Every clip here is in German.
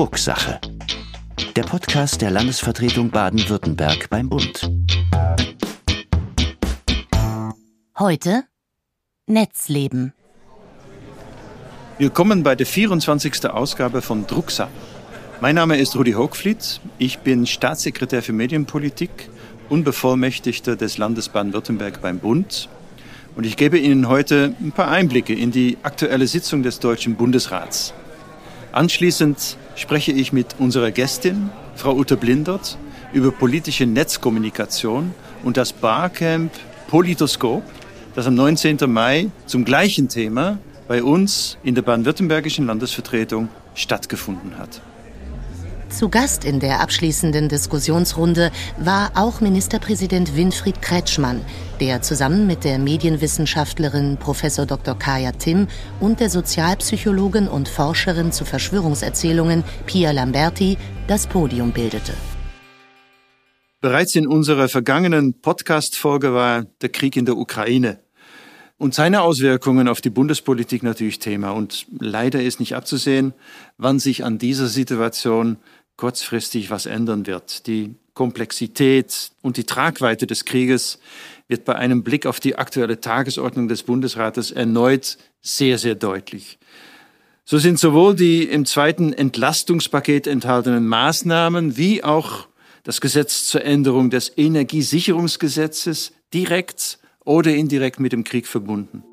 Drucksache. Der Podcast der Landesvertretung Baden-Württemberg beim Bund. Heute Netzleben. Willkommen bei der 24. Ausgabe von Drucksache. Mein Name ist Rudi Hochfliet. Ich bin Staatssekretär für Medienpolitik und Bevollmächtigter des Landes Baden-Württemberg beim Bund. Und ich gebe Ihnen heute ein paar Einblicke in die aktuelle Sitzung des Deutschen Bundesrats. Anschließend spreche ich mit unserer Gästin, Frau Ute Blindert, über politische Netzkommunikation und das Barcamp Politoskop, das am 19. Mai zum gleichen Thema bei uns in der baden-württembergischen Landesvertretung stattgefunden hat. Zu Gast in der abschließenden Diskussionsrunde war auch Ministerpräsident Winfried Kretschmann, der zusammen mit der Medienwissenschaftlerin Prof. Dr. Kaya Tim und der Sozialpsychologin und Forscherin zu Verschwörungserzählungen Pia Lamberti das Podium bildete. Bereits in unserer vergangenen Podcast-Folge war der Krieg in der Ukraine und seine Auswirkungen auf die Bundespolitik natürlich Thema. Und leider ist nicht abzusehen, wann sich an dieser Situation kurzfristig was ändern wird. Die Komplexität und die Tragweite des Krieges wird bei einem Blick auf die aktuelle Tagesordnung des Bundesrates erneut sehr, sehr deutlich. So sind sowohl die im zweiten Entlastungspaket enthaltenen Maßnahmen wie auch das Gesetz zur Änderung des Energiesicherungsgesetzes direkt oder indirekt mit dem Krieg verbunden.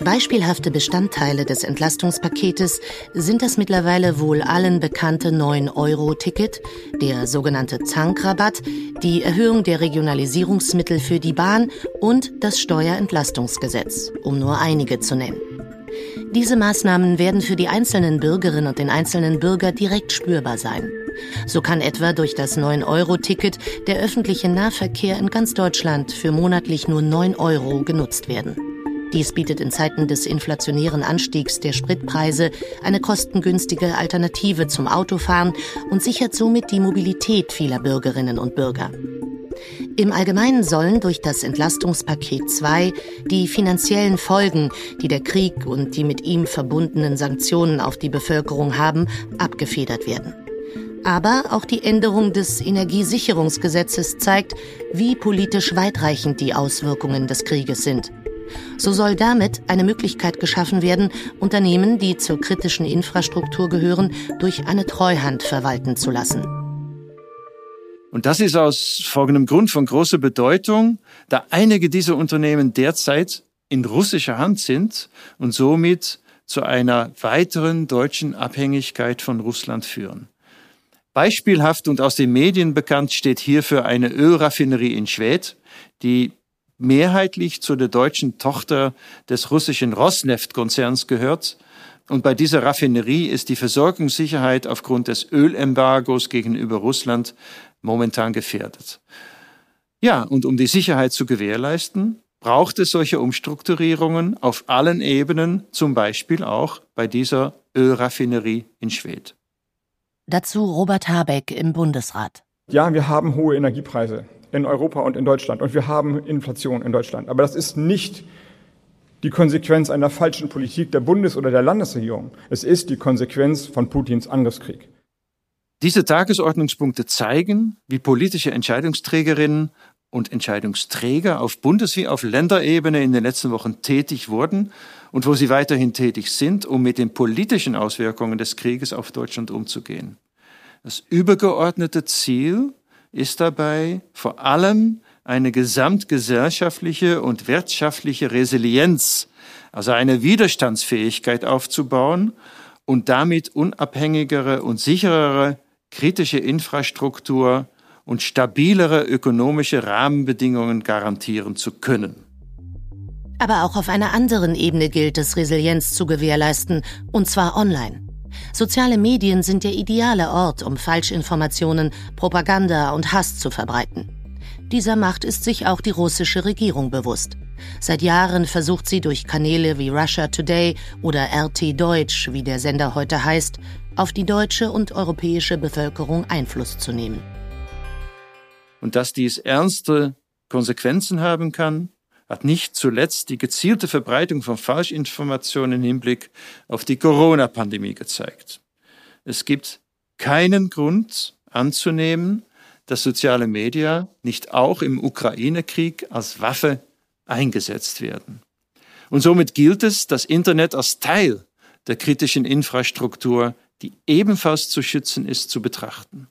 Beispielhafte Bestandteile des Entlastungspaketes sind das mittlerweile wohl allen bekannte 9-Euro-Ticket, der sogenannte Zankrabatt, die Erhöhung der Regionalisierungsmittel für die Bahn und das Steuerentlastungsgesetz, um nur einige zu nennen. Diese Maßnahmen werden für die einzelnen Bürgerinnen und den einzelnen Bürger direkt spürbar sein. So kann etwa durch das 9-Euro-Ticket der öffentliche Nahverkehr in ganz Deutschland für monatlich nur 9 Euro genutzt werden. Dies bietet in Zeiten des inflationären Anstiegs der Spritpreise eine kostengünstige Alternative zum Autofahren und sichert somit die Mobilität vieler Bürgerinnen und Bürger. Im Allgemeinen sollen durch das Entlastungspaket 2 die finanziellen Folgen, die der Krieg und die mit ihm verbundenen Sanktionen auf die Bevölkerung haben, abgefedert werden. Aber auch die Änderung des Energiesicherungsgesetzes zeigt, wie politisch weitreichend die Auswirkungen des Krieges sind. So soll damit eine Möglichkeit geschaffen werden, Unternehmen, die zur kritischen Infrastruktur gehören, durch eine Treuhand verwalten zu lassen. Und das ist aus folgendem Grund von großer Bedeutung, da einige dieser Unternehmen derzeit in russischer Hand sind und somit zu einer weiteren deutschen Abhängigkeit von Russland führen. Beispielhaft und aus den Medien bekannt steht hierfür eine Ölraffinerie in Schwedt, die mehrheitlich zu der deutschen Tochter des russischen Rosneft-Konzerns gehört. Und bei dieser Raffinerie ist die Versorgungssicherheit aufgrund des Ölembargos gegenüber Russland momentan gefährdet. Ja, und um die Sicherheit zu gewährleisten, braucht es solche Umstrukturierungen auf allen Ebenen, zum Beispiel auch bei dieser Ölraffinerie in Schwedt. Dazu Robert Habeck im Bundesrat. Ja, wir haben hohe Energiepreise in Europa und in Deutschland. Und wir haben Inflation in Deutschland. Aber das ist nicht die Konsequenz einer falschen Politik der Bundes- oder der Landesregierung. Es ist die Konsequenz von Putins Angriffskrieg. Diese Tagesordnungspunkte zeigen, wie politische Entscheidungsträgerinnen und Entscheidungsträger auf Bundes- wie auf Länderebene in den letzten Wochen tätig wurden und wo sie weiterhin tätig sind, um mit den politischen Auswirkungen des Krieges auf Deutschland umzugehen. Das übergeordnete Ziel ist dabei vor allem eine gesamtgesellschaftliche und wirtschaftliche Resilienz, also eine Widerstandsfähigkeit aufzubauen und damit unabhängigere und sicherere kritische Infrastruktur und stabilere ökonomische Rahmenbedingungen garantieren zu können. Aber auch auf einer anderen Ebene gilt es, Resilienz zu gewährleisten, und zwar online. Soziale Medien sind der ideale Ort, um Falschinformationen, Propaganda und Hass zu verbreiten. Dieser Macht ist sich auch die russische Regierung bewusst. Seit Jahren versucht sie durch Kanäle wie Russia Today oder RT Deutsch, wie der Sender heute heißt, auf die deutsche und europäische Bevölkerung Einfluss zu nehmen. Und dass dies ernste Konsequenzen haben kann, hat nicht zuletzt die gezielte Verbreitung von Falschinformationen im Hinblick auf die Corona-Pandemie gezeigt. Es gibt keinen Grund anzunehmen, dass soziale Medien nicht auch im Ukraine-Krieg als Waffe eingesetzt werden. Und somit gilt es, das Internet als Teil der kritischen Infrastruktur, die ebenfalls zu schützen ist, zu betrachten.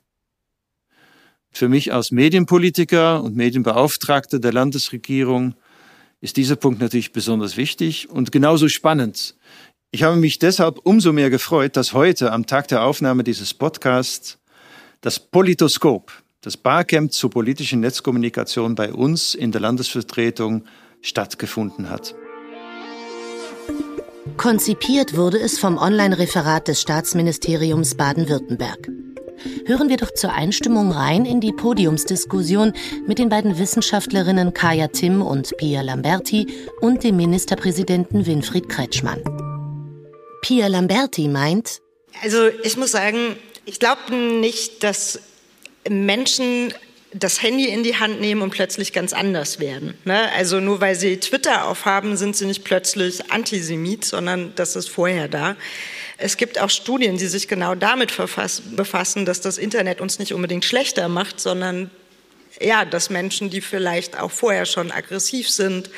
Für mich als Medienpolitiker und Medienbeauftragter der Landesregierung ist dieser Punkt natürlich besonders wichtig und genauso spannend. Ich habe mich deshalb umso mehr gefreut, dass heute am Tag der Aufnahme dieses Podcasts das Politoskop, das Barcamp zur politischen Netzkommunikation bei uns in der Landesvertretung stattgefunden hat. Konzipiert wurde es vom Online-Referat des Staatsministeriums Baden-Württemberg. Hören wir doch zur Einstimmung rein in die Podiumsdiskussion mit den beiden Wissenschaftlerinnen Kaya Timm und Pia Lamberti und dem Ministerpräsidenten Winfried Kretschmann. Pia Lamberti meint, also ich muss sagen, ich glaube nicht, dass Menschen das Handy in die Hand nehmen und plötzlich ganz anders werden. Ne? Also nur weil sie Twitter aufhaben, sind sie nicht plötzlich Antisemit, sondern das ist vorher da. Es gibt auch Studien, die sich genau damit befassen, dass das Internet uns nicht unbedingt schlechter macht, sondern ja, dass Menschen, die vielleicht auch vorher schon aggressiv sind,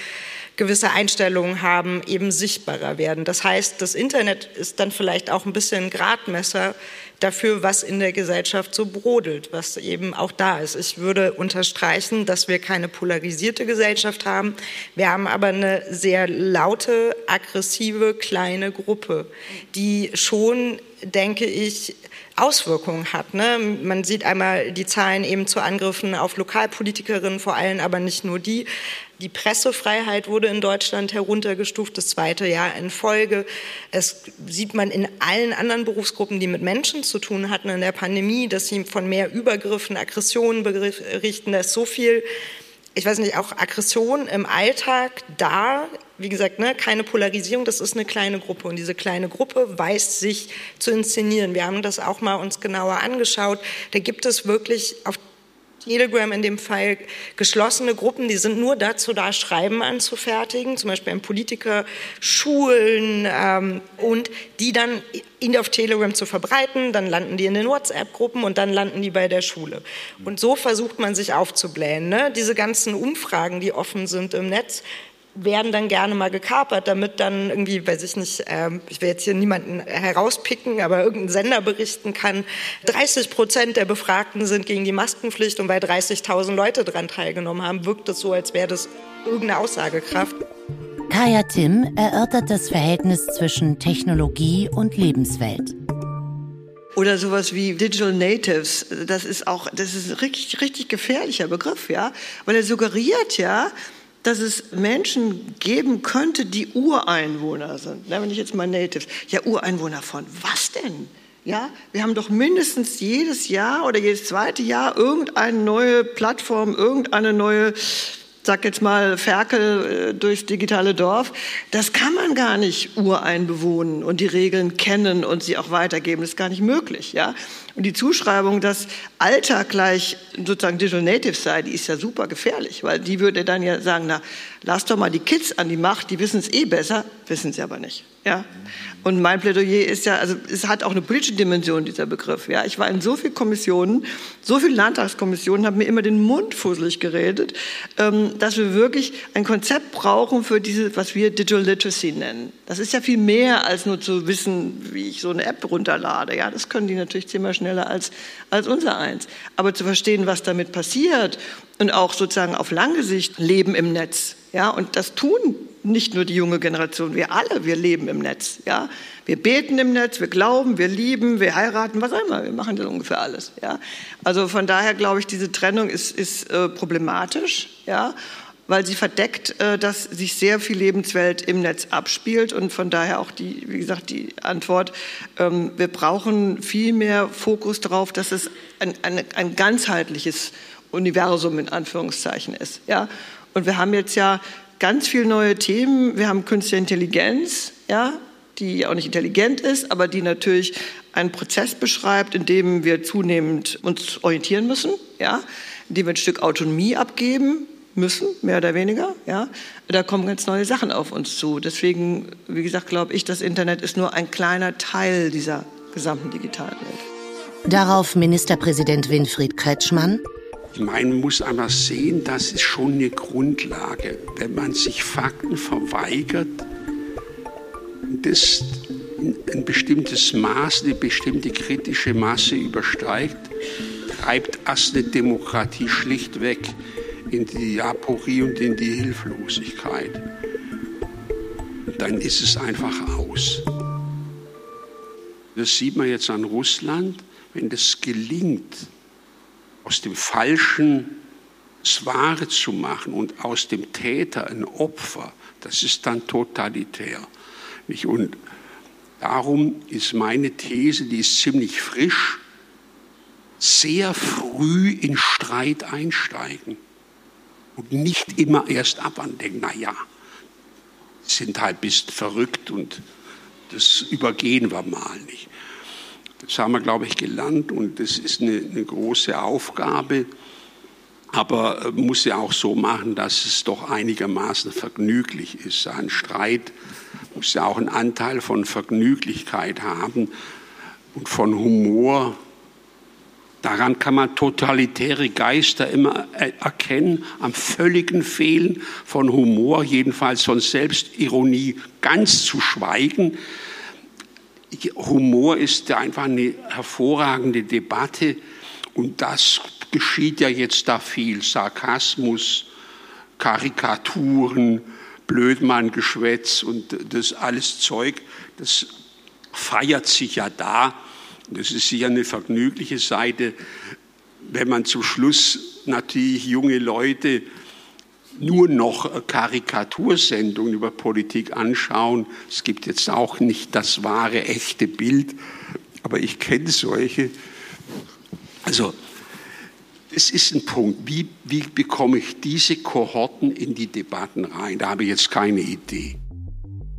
gewisse Einstellungen haben, eben sichtbarer werden. Das heißt, das Internet ist dann vielleicht auch ein bisschen ein Gradmesser dafür, was in der Gesellschaft so brodelt, was eben auch da ist. Ich würde unterstreichen, dass wir keine polarisierte Gesellschaft haben. Wir haben aber eine sehr laute, aggressive, kleine Gruppe, die schon, denke ich, Auswirkungen hat. Ne? Man sieht einmal die Zahlen eben zu Angriffen auf Lokalpolitikerinnen vor allem, aber nicht nur die. Die Pressefreiheit wurde in Deutschland heruntergestuft, das zweite Jahr in Folge. Es sieht man in allen anderen Berufsgruppen, die mit Menschen zu tun hatten in der Pandemie, dass sie von mehr Übergriffen, Aggressionen berichten. Da ist so viel, ich weiß nicht, auch Aggression im Alltag da. Wie gesagt, ne, keine Polarisierung, das ist eine kleine Gruppe und diese kleine Gruppe weiß sich zu inszenieren. Wir haben das auch mal uns genauer angeschaut. Da gibt es wirklich auf Telegram in dem Fall geschlossene Gruppen, die sind nur dazu da, Schreiben anzufertigen, zum Beispiel an Politiker, Schulen ähm, und die dann auf Telegram zu verbreiten, dann landen die in den WhatsApp-Gruppen und dann landen die bei der Schule. Und so versucht man sich aufzublähen. Ne? Diese ganzen Umfragen, die offen sind im Netz, werden dann gerne mal gekapert, damit dann irgendwie, weiß ich nicht, ähm, ich will jetzt hier niemanden herauspicken, aber irgendein Sender berichten kann, 30 Prozent der Befragten sind gegen die Maskenpflicht und weil 30.000 Leute daran teilgenommen haben, wirkt es so, als wäre das irgendeine Aussagekraft. Kaya Tim erörtert das Verhältnis zwischen Technologie und Lebenswelt oder sowas wie Digital Natives. Das ist auch, das ist ein richtig, richtig gefährlicher Begriff, ja, weil er suggeriert ja, dass es Menschen geben könnte, die Ureinwohner sind. wenn ich jetzt mal Natives, ja, Ureinwohner von was denn? Ja, wir haben doch mindestens jedes Jahr oder jedes zweite Jahr irgendeine neue Plattform, irgendeine neue sag jetzt mal Ferkel äh, durchs digitale Dorf, das kann man gar nicht ureinbewohnen und die Regeln kennen und sie auch weitergeben. Das ist gar nicht möglich. Ja? Und die Zuschreibung, dass Alter gleich sozusagen Digital Native sei, die ist ja super gefährlich, weil die würde dann ja sagen, na, lass doch mal die Kids an die Macht, die wissen es eh besser, wissen sie aber nicht. Ja? Und mein Plädoyer ist ja, also es hat auch eine politische Dimension, dieser Begriff. Ja? Ich war in so vielen Kommissionen, so vielen Landtagskommissionen, habe mir immer den Mund fusselig geredet, ähm, dass wir wirklich ein Konzept brauchen für diese, was wir Digital Literacy nennen. Das ist ja viel mehr als nur zu wissen, wie ich so eine App runterlade. Ja, das können die natürlich zehnmal schneller als, als unser eins. Aber zu verstehen, was damit passiert und auch sozusagen auf lange Sicht Leben im Netz. Ja, und das tun nicht nur die junge Generation, wir alle, wir leben im Netz. Ja? Wir beten im Netz, wir glauben, wir lieben, wir heiraten, was auch immer, wir machen das ungefähr alles. Ja? Also von daher glaube ich, diese Trennung ist, ist äh, problematisch, ja? weil sie verdeckt, äh, dass sich sehr viel Lebenswelt im Netz abspielt und von daher auch die, wie gesagt, die Antwort, ähm, wir brauchen viel mehr Fokus darauf, dass es ein, ein, ein ganzheitliches Universum in Anführungszeichen ist. Ja? Und wir haben jetzt ja ganz viele neue Themen. Wir haben künstliche Intelligenz, ja, die auch nicht intelligent ist, aber die natürlich einen Prozess beschreibt, in dem wir zunehmend uns orientieren müssen, ja, in dem wir ein Stück Autonomie abgeben müssen, mehr oder weniger. Ja, da kommen ganz neue Sachen auf uns zu. Deswegen, wie gesagt, glaube ich, das Internet ist nur ein kleiner Teil dieser gesamten digitalen Welt. Darauf Ministerpräsident Winfried Kretschmann. Man muss aber sehen, das ist schon eine Grundlage. Wenn man sich Fakten verweigert, das ein bestimmtes Maß, eine bestimmte kritische Masse übersteigt, treibt das eine Demokratie schlichtweg in die Aporie und in die Hilflosigkeit. Dann ist es einfach aus. Das sieht man jetzt an Russland, wenn das gelingt, aus dem Falschen das Wahre zu machen und aus dem Täter ein Opfer, das ist dann totalitär. Und darum ist meine These, die ist ziemlich frisch, sehr früh in Streit einsteigen und nicht immer erst abwandeln, naja, sind halt bisschen verrückt und das übergehen wir mal nicht. Das haben wir, glaube ich, gelernt und das ist eine, eine große Aufgabe. Aber äh, muss ja auch so machen, dass es doch einigermaßen vergnüglich ist. Ein Streit muss ja auch einen Anteil von Vergnüglichkeit haben und von Humor Daran kann man totalitäre Geister immer erkennen, am völligen Fehlen von Humor, jedenfalls von Selbstironie ganz zu schweigen. Humor ist einfach eine hervorragende Debatte und das geschieht ja jetzt da viel. Sarkasmus, Karikaturen, Blödmann-Geschwätz und das alles Zeug, das feiert sich ja da das ist sicher eine vergnügliche Seite, wenn man zum Schluss natürlich junge Leute nur noch Karikatursendungen über Politik anschauen. Es gibt jetzt auch nicht das wahre, echte Bild, aber ich kenne solche. Also, das ist ein Punkt. Wie, wie bekomme ich diese Kohorten in die Debatten rein? Da habe ich jetzt keine Idee.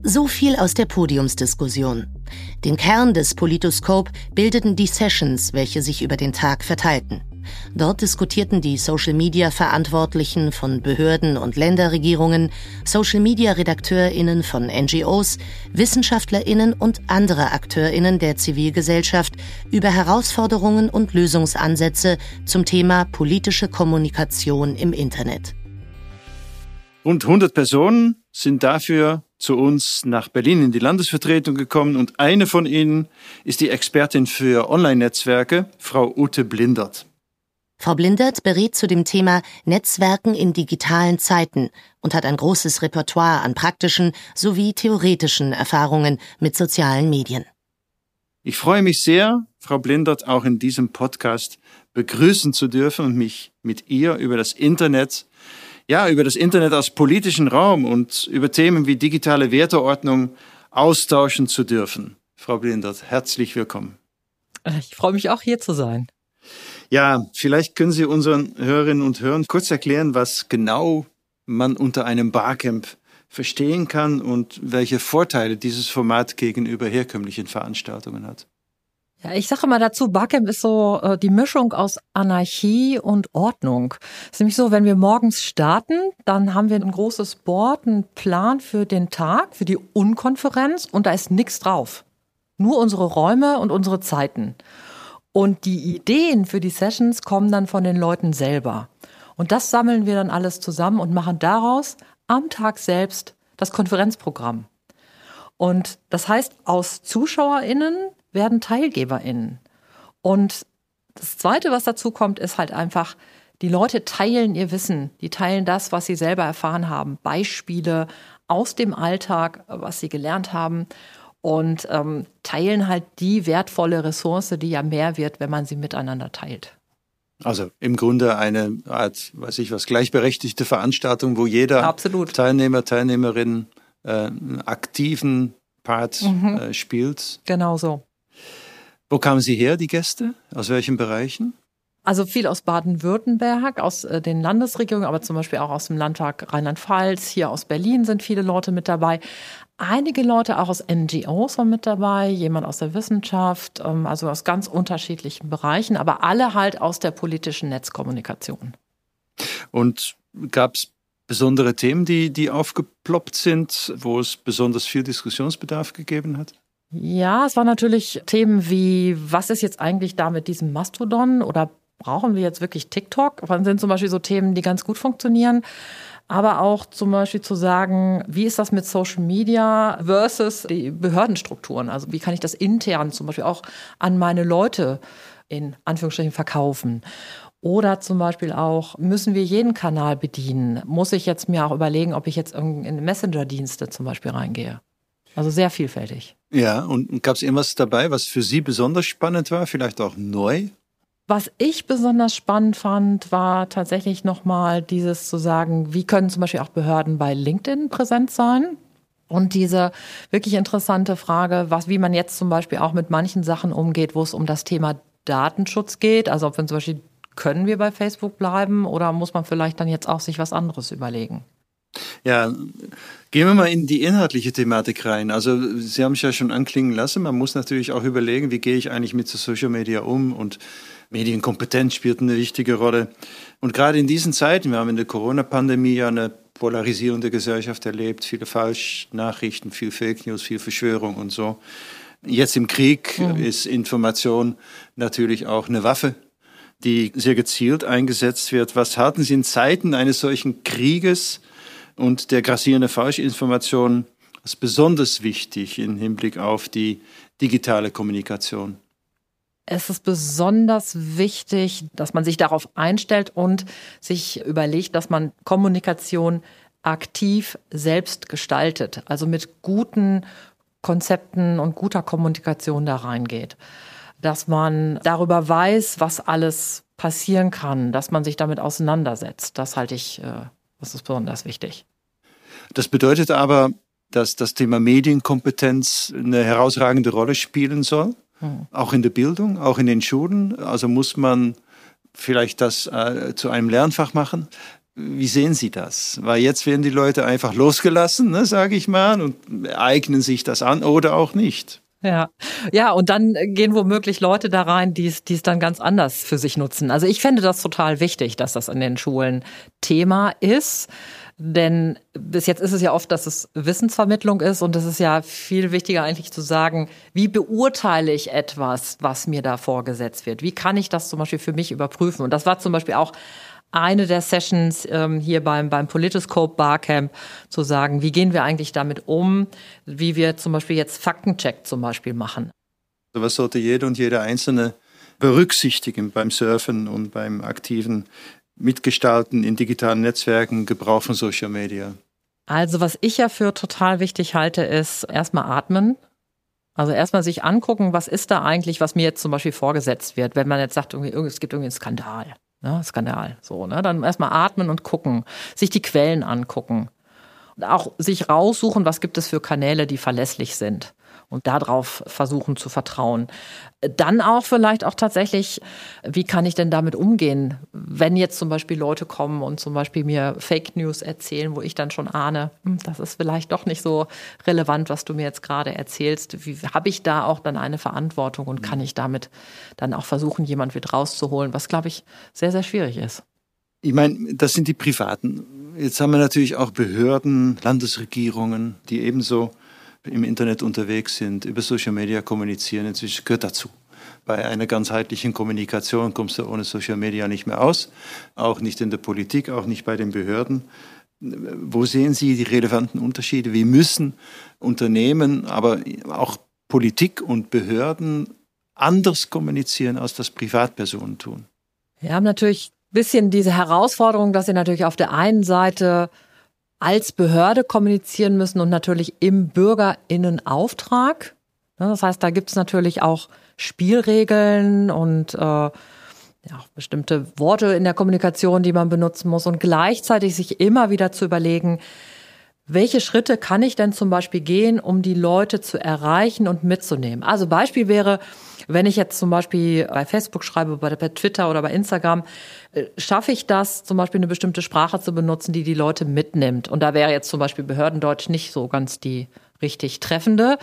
So viel aus der Podiumsdiskussion. Den Kern des Politoscope bildeten die Sessions, welche sich über den Tag verteilten. Dort diskutierten die Social-Media-Verantwortlichen von Behörden und Länderregierungen, Social-Media-Redakteurinnen von NGOs, Wissenschaftlerinnen und andere Akteurinnen der Zivilgesellschaft über Herausforderungen und Lösungsansätze zum Thema politische Kommunikation im Internet. Rund 100 Personen sind dafür zu uns nach Berlin in die Landesvertretung gekommen und eine von ihnen ist die Expertin für Online-Netzwerke, Frau Ute Blindert. Frau Blindert berät zu dem Thema Netzwerken in digitalen Zeiten und hat ein großes Repertoire an praktischen sowie theoretischen Erfahrungen mit sozialen Medien. Ich freue mich sehr, Frau Blindert auch in diesem Podcast begrüßen zu dürfen und mich mit ihr über das Internet ja, über das Internet als politischen Raum und über Themen wie digitale Werteordnung austauschen zu dürfen. Frau Blindert, herzlich willkommen. Ich freue mich auch hier zu sein. Ja, vielleicht können Sie unseren Hörerinnen und Hörern kurz erklären, was genau man unter einem Barcamp verstehen kann und welche Vorteile dieses Format gegenüber herkömmlichen Veranstaltungen hat. Ja, ich sage mal dazu, Barcamp ist so äh, die Mischung aus Anarchie und Ordnung. Es ist nämlich so, wenn wir morgens starten, dann haben wir ein großes Board, einen Plan für den Tag, für die Unkonferenz und da ist nichts drauf. Nur unsere Räume und unsere Zeiten. Und die Ideen für die Sessions kommen dann von den Leuten selber. Und das sammeln wir dann alles zusammen und machen daraus am Tag selbst das Konferenzprogramm. Und das heißt, aus ZuschauerInnen werden TeilgeberInnen. Und das Zweite, was dazu kommt, ist halt einfach, die Leute teilen ihr Wissen, die teilen das, was sie selber erfahren haben, Beispiele aus dem Alltag, was sie gelernt haben und ähm, teilen halt die wertvolle Ressource, die ja mehr wird, wenn man sie miteinander teilt. Also im Grunde eine Art, weiß ich was, gleichberechtigte Veranstaltung, wo jeder Absolut. Teilnehmer, Teilnehmerin äh, einen aktiven Part mhm. äh, spielt. Genau so. Wo kamen Sie her, die Gäste? Aus welchen Bereichen? Also viel aus Baden-Württemberg, aus äh, den Landesregierungen, aber zum Beispiel auch aus dem Landtag Rheinland-Pfalz. Hier aus Berlin sind viele Leute mit dabei. Einige Leute auch aus NGOs waren mit dabei, jemand aus der Wissenschaft, ähm, also aus ganz unterschiedlichen Bereichen, aber alle halt aus der politischen Netzkommunikation. Und Gab es besondere Themen, die, die aufgeploppt sind, wo es besonders viel Diskussionsbedarf gegeben hat? Ja, es waren natürlich Themen wie, was ist jetzt eigentlich da mit diesem Mastodon oder brauchen wir jetzt wirklich TikTok? Das sind zum Beispiel so Themen, die ganz gut funktionieren. Aber auch zum Beispiel zu sagen, wie ist das mit Social Media versus die Behördenstrukturen? Also wie kann ich das intern zum Beispiel auch an meine Leute in Anführungsstrichen verkaufen? Oder zum Beispiel auch, müssen wir jeden Kanal bedienen? Muss ich jetzt mir auch überlegen, ob ich jetzt in Messenger-Dienste zum Beispiel reingehe? Also sehr vielfältig. Ja, und gab es irgendwas dabei, was für Sie besonders spannend war, vielleicht auch neu? Was ich besonders spannend fand, war tatsächlich nochmal dieses zu sagen, wie können zum Beispiel auch Behörden bei LinkedIn präsent sein? Und diese wirklich interessante Frage, was, wie man jetzt zum Beispiel auch mit manchen Sachen umgeht, wo es um das Thema Datenschutz geht. Also ob wir zum Beispiel, können wir bei Facebook bleiben oder muss man vielleicht dann jetzt auch sich was anderes überlegen? Ja, gehen wir mal in die inhaltliche Thematik rein. Also Sie haben es ja schon anklingen lassen, man muss natürlich auch überlegen, wie gehe ich eigentlich mit Social Media um und Medienkompetenz spielt eine wichtige Rolle. Und gerade in diesen Zeiten, wir haben in der Corona-Pandemie ja eine polarisierende Gesellschaft erlebt, viele Falschnachrichten, viel Fake News, viel Verschwörung und so. Jetzt im Krieg mhm. ist Information natürlich auch eine Waffe, die sehr gezielt eingesetzt wird. Was halten Sie in Zeiten eines solchen Krieges und der grassierenden Falschinformation als besonders wichtig im Hinblick auf die digitale Kommunikation? Es ist besonders wichtig, dass man sich darauf einstellt und sich überlegt, dass man Kommunikation aktiv selbst gestaltet, also mit guten Konzepten und guter Kommunikation da reingeht. Dass man darüber weiß, was alles passieren kann, dass man sich damit auseinandersetzt. Das halte ich, äh, das ist besonders wichtig. Das bedeutet aber, dass das Thema Medienkompetenz eine herausragende Rolle spielen soll. Mhm. Auch in der Bildung, auch in den Schulen. Also muss man vielleicht das äh, zu einem Lernfach machen. Wie sehen Sie das? Weil jetzt werden die Leute einfach losgelassen, ne, sage ich mal, und eignen sich das an oder auch nicht. Ja, ja, und dann gehen womöglich Leute da rein, die es, die es dann ganz anders für sich nutzen. Also ich fände das total wichtig, dass das in den Schulen Thema ist. Denn bis jetzt ist es ja oft, dass es Wissensvermittlung ist und es ist ja viel wichtiger eigentlich zu sagen, wie beurteile ich etwas, was mir da vorgesetzt wird? Wie kann ich das zum Beispiel für mich überprüfen? Und das war zum Beispiel auch eine der Sessions ähm, hier beim, beim Politiscope Barcamp zu sagen, wie gehen wir eigentlich damit um, wie wir zum Beispiel jetzt Faktencheck zum Beispiel machen. Was sollte jeder und jeder Einzelne berücksichtigen beim Surfen und beim aktiven Mitgestalten in digitalen Netzwerken, Gebrauch von Social Media? Also was ich ja für total wichtig halte, ist erstmal atmen. Also erstmal sich angucken, was ist da eigentlich, was mir jetzt zum Beispiel vorgesetzt wird. Wenn man jetzt sagt, irgendwie, es gibt irgendwie einen Skandal. Ne? Skandal. So, ne? Dann erstmal atmen und gucken, sich die Quellen angucken. Auch sich raussuchen, was gibt es für Kanäle, die verlässlich sind und darauf versuchen zu vertrauen. Dann auch vielleicht auch tatsächlich, wie kann ich denn damit umgehen, wenn jetzt zum Beispiel Leute kommen und zum Beispiel mir Fake News erzählen, wo ich dann schon ahne, hm, das ist vielleicht doch nicht so relevant, was du mir jetzt gerade erzählst. Wie habe ich da auch dann eine Verantwortung und kann ich damit dann auch versuchen, jemand wieder rauszuholen, was glaube ich sehr, sehr schwierig ist. Ich meine, das sind die Privaten. Jetzt haben wir natürlich auch Behörden, Landesregierungen, die ebenso im Internet unterwegs sind, über Social Media kommunizieren, inzwischen gehört dazu. Bei einer ganzheitlichen Kommunikation kommst du ohne Social Media nicht mehr aus, auch nicht in der Politik, auch nicht bei den Behörden. Wo sehen Sie die relevanten Unterschiede? Wie müssen Unternehmen, aber auch Politik und Behörden anders kommunizieren, als das Privatpersonen tun? Wir haben natürlich ein bisschen diese Herausforderung, dass sie natürlich auf der einen Seite als Behörde kommunizieren müssen und natürlich im Bürgerinnenauftrag. Das heißt, da gibt es natürlich auch Spielregeln und äh, ja, bestimmte Worte in der Kommunikation, die man benutzen muss und gleichzeitig sich immer wieder zu überlegen, welche Schritte kann ich denn zum Beispiel gehen, um die Leute zu erreichen und mitzunehmen? Also Beispiel wäre, wenn ich jetzt zum Beispiel bei Facebook schreibe, bei Twitter oder bei Instagram, äh, schaffe ich das, zum Beispiel eine bestimmte Sprache zu benutzen, die die Leute mitnimmt. Und da wäre jetzt zum Beispiel Behördendeutsch nicht so ganz die richtig treffende.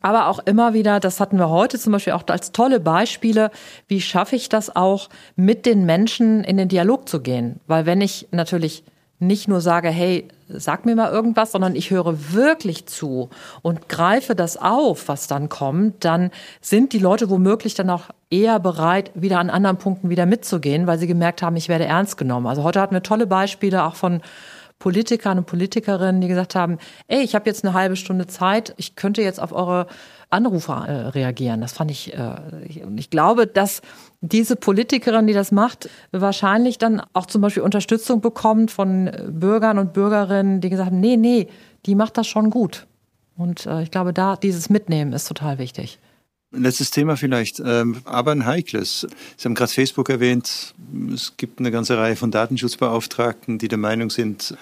Aber auch immer wieder, das hatten wir heute zum Beispiel auch als tolle Beispiele, wie schaffe ich das auch, mit den Menschen in den Dialog zu gehen? Weil wenn ich natürlich nicht nur sage, hey, sag mir mal irgendwas, sondern ich höre wirklich zu und greife das auf, was dann kommt, dann sind die Leute womöglich dann auch eher bereit, wieder an anderen Punkten wieder mitzugehen, weil sie gemerkt haben, ich werde ernst genommen. Also heute hatten wir tolle Beispiele auch von Politikern und Politikerinnen, die gesagt haben, ey, ich habe jetzt eine halbe Stunde Zeit, ich könnte jetzt auf eure Anrufe äh, reagieren. Das fand ich, äh, und ich glaube, dass diese Politikerin, die das macht, wahrscheinlich dann auch zum Beispiel Unterstützung bekommt von Bürgern und Bürgerinnen, die gesagt haben, nee, nee, die macht das schon gut. Und äh, ich glaube, da dieses Mitnehmen ist total wichtig. Letztes Thema vielleicht, ähm, aber ein heikles. Sie haben gerade Facebook erwähnt. Es gibt eine ganze Reihe von Datenschutzbeauftragten, die der Meinung sind,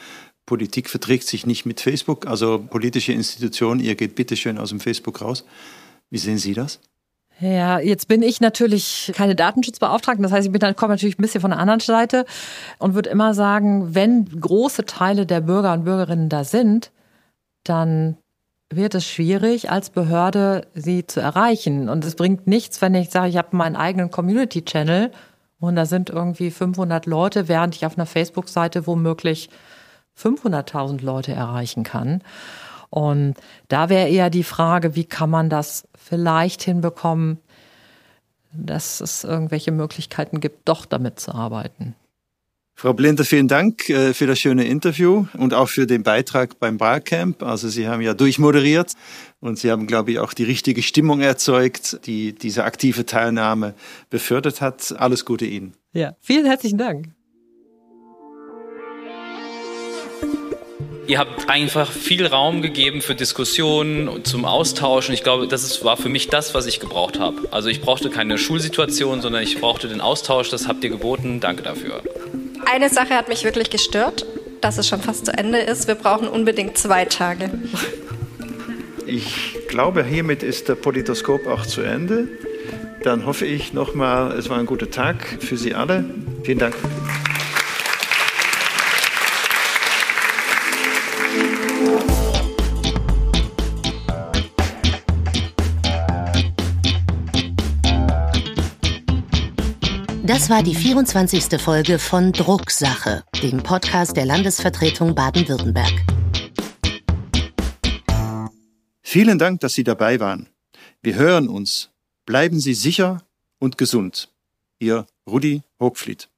Politik verträgt sich nicht mit Facebook. Also politische Institutionen, ihr geht bitte schön aus dem Facebook raus. Wie sehen Sie das? Ja, jetzt bin ich natürlich keine Datenschutzbeauftragte. Das heißt, ich bin dann komme natürlich ein bisschen von der anderen Seite und würde immer sagen, wenn große Teile der Bürger und Bürgerinnen da sind, dann wird es schwierig, als Behörde sie zu erreichen. Und es bringt nichts, wenn ich sage, ich habe meinen eigenen Community-Channel und da sind irgendwie 500 Leute, während ich auf einer Facebook-Seite womöglich 500.000 Leute erreichen kann. Und da wäre eher die Frage, wie kann man das vielleicht hinbekommen, dass es irgendwelche Möglichkeiten gibt, doch damit zu arbeiten. Frau Blinder, vielen Dank äh, für das schöne Interview und auch für den Beitrag beim Barcamp. Also Sie haben ja durchmoderiert und Sie haben, glaube ich, auch die richtige Stimmung erzeugt, die diese aktive Teilnahme befördert hat. Alles Gute Ihnen. Ja, vielen herzlichen Dank. Ihr habt einfach viel Raum gegeben für Diskussionen und zum Austauschen. Ich glaube, das ist, war für mich das, was ich gebraucht habe. Also ich brauchte keine Schulsituation, sondern ich brauchte den Austausch. Das habt ihr geboten. Danke dafür. Eine Sache hat mich wirklich gestört, dass es schon fast zu Ende ist. Wir brauchen unbedingt zwei Tage. Ich glaube, hiermit ist der Politoskop auch zu Ende. Dann hoffe ich nochmal, es war ein guter Tag für Sie alle. Vielen Dank. Das war die 24. Folge von Drucksache, dem Podcast der Landesvertretung Baden-Württemberg. Vielen Dank, dass Sie dabei waren. Wir hören uns. Bleiben Sie sicher und gesund. Ihr Rudi Hochfliet.